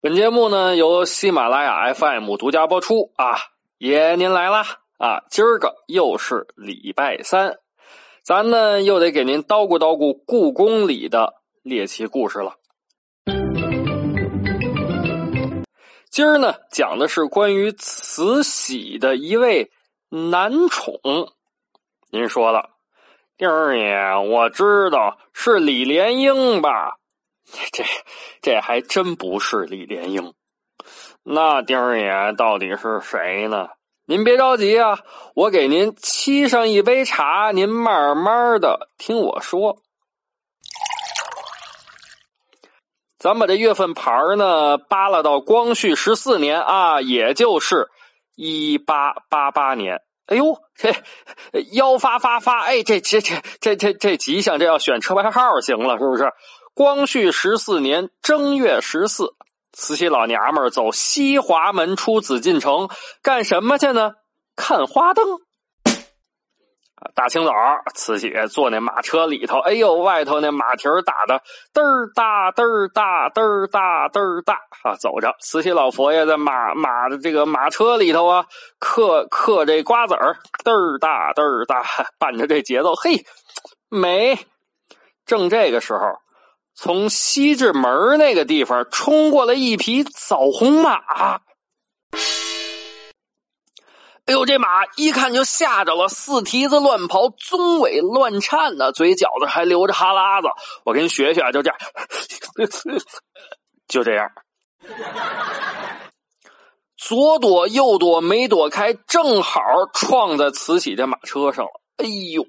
本节目呢由喜马拉雅 FM 独家播出啊！爷您来啦啊！今儿个又是礼拜三。咱呢又得给您叨咕叨咕故宫里的猎奇故事了。今儿呢讲的是关于慈禧的一位男宠。您说了，丁儿爷，我知道是李莲英吧？这这还真不是李莲英。那丁儿爷到底是谁呢？您别着急啊，我给您沏上一杯茶，您慢慢的听我说。咱把这月份牌呢扒拉到光绪十四年啊，也就是一八八八年。哎呦，这幺发发发，哎，这这这这这这吉祥，这要选车牌号行了，是不是？光绪十四年正月十四。慈禧老娘们走西华门出紫禁城，干什么去呢？看花灯。大清早，慈禧坐那马车里头，哎呦，外头那马蹄儿打的嘚儿大嘚儿大嘚儿大嘚儿大啊，走着。慈禧老佛爷在马马的这个马车里头啊，嗑嗑这瓜子儿，嘚儿大嘚儿大，伴着这节奏，嘿，美。正这个时候。从西直门那个地方冲过来一匹枣红马，哎呦，这马一看就吓着了，四蹄子乱跑，鬃尾乱颤呢，嘴角子还流着哈喇子。我给你学学，就这样，就这样，左躲右躲没躲开，正好撞在慈禧这马车上了。哎呦，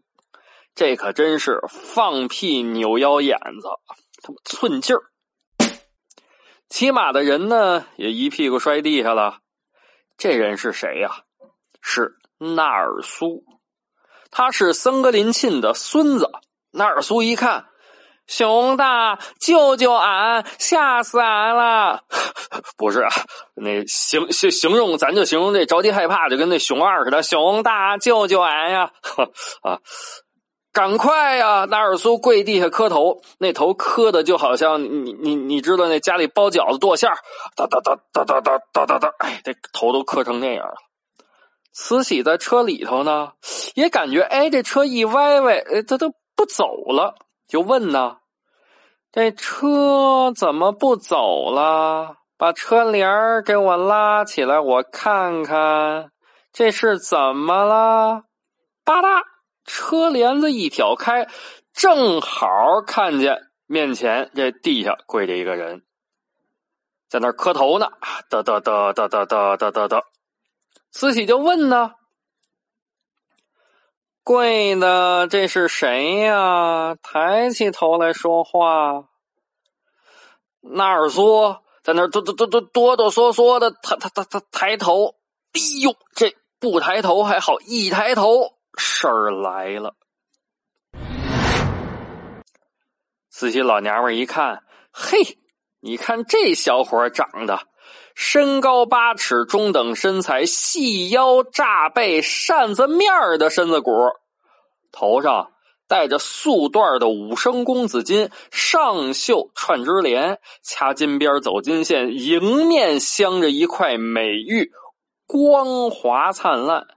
这可真是放屁扭腰眼子。他妈寸劲儿！骑马的人呢，也一屁股摔地下了。这人是谁呀？是纳尔苏，他是森格林沁的孙子。纳尔苏一看，熊大，救救俺！吓死俺了！不是啊，那形形形容，咱就形容这着急害怕，就跟那熊二似的。熊大，救救俺呀！啊！赶快呀！纳尔苏跪地下磕头，那头磕的就好像你你你知道那家里包饺子剁馅儿，哒哒哒哒哒哒哒哒哒，哎，这头都磕成那样了。慈禧在车里头呢，也感觉哎，这车一歪歪，哎，他都不走了，就问呢，这车怎么不走了？把车帘给我拉起来，我看看这是怎么了？吧嗒。车帘子一挑开，正好看见面前这地下跪着一个人，在那磕头呢。得得得得得得得得得，慈禧就问呢：“跪的这是谁呀？抬起头来说话。”纳尔苏在那哆哆哆哆哆哆嗦嗦的，他他他他抬头，哎呦，这不抬头还好，一抬头。事儿来了！慈禧老娘们一看，嘿，你看这小伙长得身高八尺，中等身材，细腰炸背，扇子面儿的身子骨，头上戴着素缎的五升公子巾，上绣串枝莲，掐金边走金线，迎面镶着一块美玉，光滑灿烂。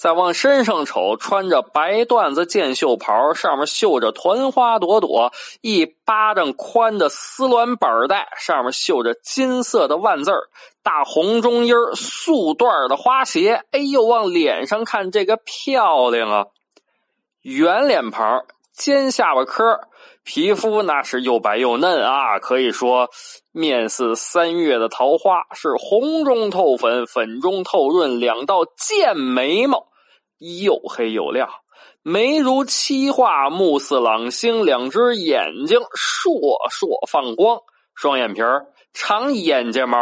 再往身上瞅，穿着白缎子箭袖袍，上面绣着团花朵朵，一巴掌宽的丝鸾板带，上面绣着金色的万字大红中衣素缎的花鞋。哎呦，往脸上看，这个漂亮啊！圆脸庞，尖下巴颏，皮肤那是又白又嫩啊，可以说面似三月的桃花，是红中透粉，粉中透润，两道剑眉毛。又黑又亮，眉如漆画，目似朗星，两只眼睛烁烁放光，双眼皮儿长眼睫毛，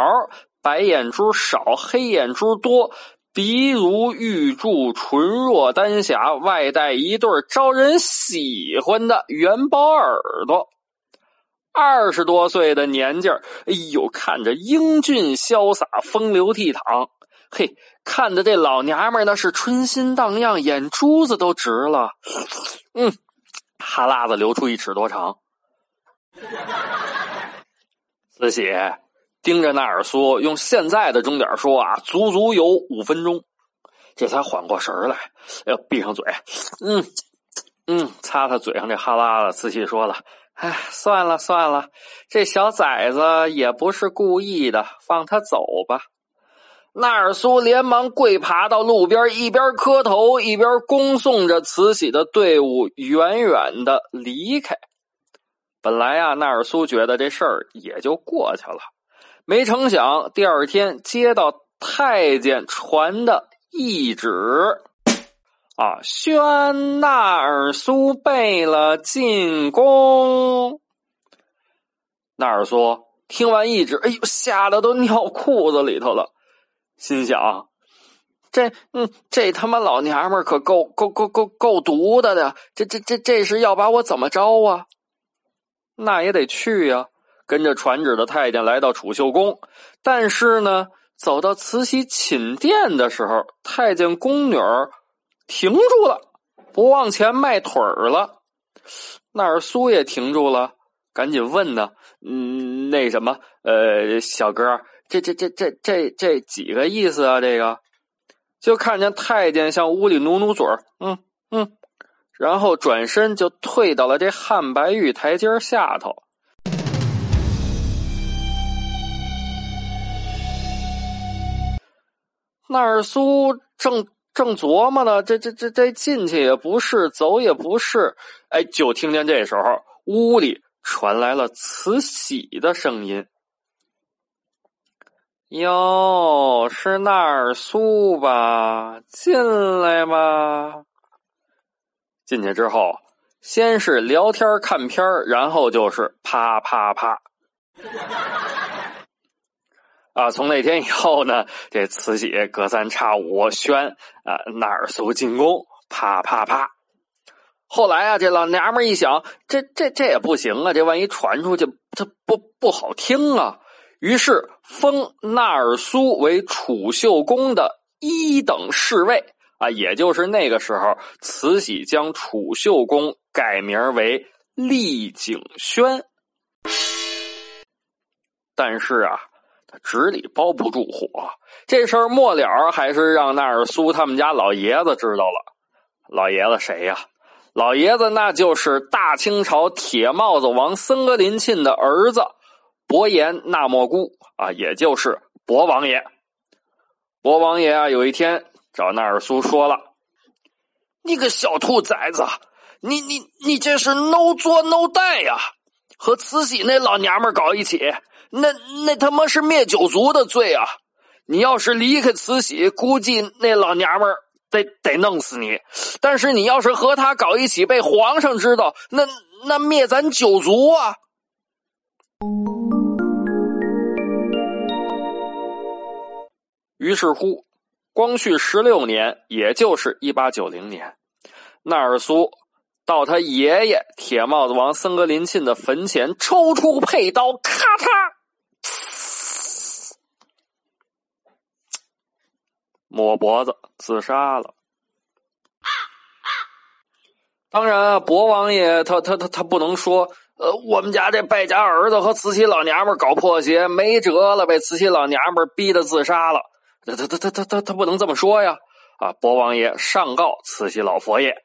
白眼珠少，黑眼珠多，鼻如玉柱，唇若丹霞，外带一对招人喜欢的元宝耳朵。二十多岁的年纪，哎呦，看着英俊潇洒，风流倜傥。嘿，看的这老娘们那是春心荡漾，眼珠子都直了。嗯，哈喇子流出一尺多长。慈禧盯着纳尔苏，用现在的钟点说啊，足足有五分钟，这才缓过神来。要闭上嘴，嗯嗯，擦擦嘴上这哈喇子。慈禧说了。哎，算了算了，这小崽子也不是故意的，放他走吧。纳尔苏连忙跪爬到路边，一边磕头，一边恭送着慈禧的队伍远远的离开。本来啊，纳尔苏觉得这事儿也就过去了，没成想第二天接到太监传的懿旨。啊！宣纳尔苏贝了进宫。纳尔苏听完懿旨，哎呦，吓得都尿裤子里头了，心想：这嗯，这他妈老娘们可够够够够够毒的的，这这这这是要把我怎么着啊？那也得去呀，跟着传旨的太监来到储秀宫，但是呢，走到慈禧寝殿的时候，太监宫女儿。停住了，不往前迈腿儿了。那儿苏也停住了，赶紧问呢：“嗯，那什么，呃，小哥，这这这这这这几个意思啊？这个？”就看见太监向屋里努努嘴，嗯嗯，然后转身就退到了这汉白玉台阶下头。纳尔苏正。正琢磨呢，这这这这进去也不是，走也不是，哎，就听见这时候屋里传来了慈禧的声音：“哟，是纳尔苏吧？进来吧。”进去之后，先是聊天看片然后就是啪啪啪。啊！从那天以后呢，这慈禧隔三差五宣啊纳尔苏进宫，啪啪啪。后来啊，这老娘们一想，这这这也不行啊，这万一传出去，这不不好听啊。于是封纳尔苏为储秀宫的一等侍卫啊，也就是那个时候，慈禧将储秀宫改名为丽景轩。但是啊。纸里包不住火，这事儿末了还是让纳尔苏他们家老爷子知道了。老爷子谁呀？老爷子那就是大清朝铁帽子王森格林沁的儿子伯颜纳莫孤啊，也就是伯王爷。伯王爷啊，有一天找纳尔苏说了：“你个小兔崽子，你你你这是 no 作 no 带呀，和慈禧那老娘们搞一起。”那那他妈是灭九族的罪啊！你要是离开慈禧，估计那老娘们得得弄死你。但是你要是和他搞一起，被皇上知道，那那灭咱九族啊！于是乎，光绪十六年，也就是一八九零年，纳尔苏。到他爷爷铁帽子王森格林沁的坟前，抽出佩刀，咔嚓，抹脖子自杀了。当然啊，博王爷他他他他不能说，呃，我们家这败家儿子和慈禧老娘们搞破鞋，没辙了，被慈禧老娘们逼的自杀了。他他他他他他不能这么说呀！啊，博王爷上告慈禧老佛爷。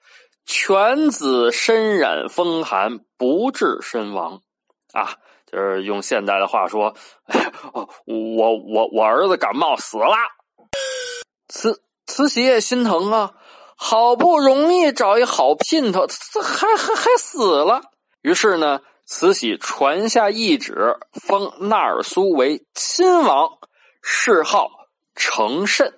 犬子身染风寒，不治身亡，啊，就是用现代的话说，我我我儿子感冒死了，慈慈禧也心疼啊，好不容易找一好姘头，还还还死了。于是呢，慈禧传下懿旨，封纳尔苏为亲王，谥号成慎。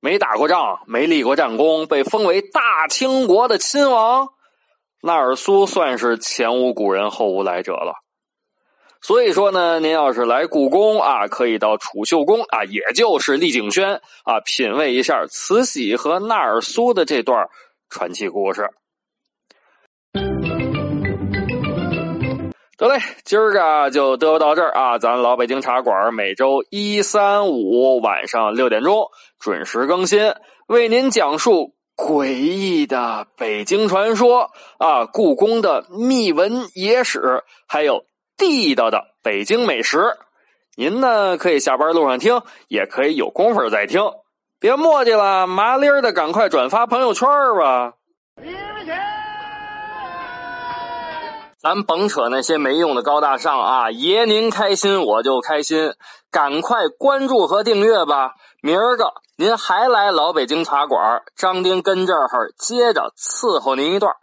没打过仗，没立过战功，被封为大清国的亲王，纳尔苏算是前无古人后无来者了。所以说呢，您要是来故宫啊，可以到储秀宫啊，也就是丽景轩啊，品味一下慈禧和纳尔苏的这段传奇故事。得嘞，今儿个就嘚到这儿啊！咱老北京茶馆每周一、三、五晚上六点钟准时更新，为您讲述诡异的北京传说啊，故宫的秘闻野史，还有地道的北京美食。您呢可以下班路上听，也可以有功夫再听。别墨迹了，麻利儿的，赶快转发朋友圈吧！咱甭扯那些没用的高大上啊！爷您开心我就开心，赶快关注和订阅吧！明儿个您还来老北京茶馆，张丁跟这儿接着伺候您一段。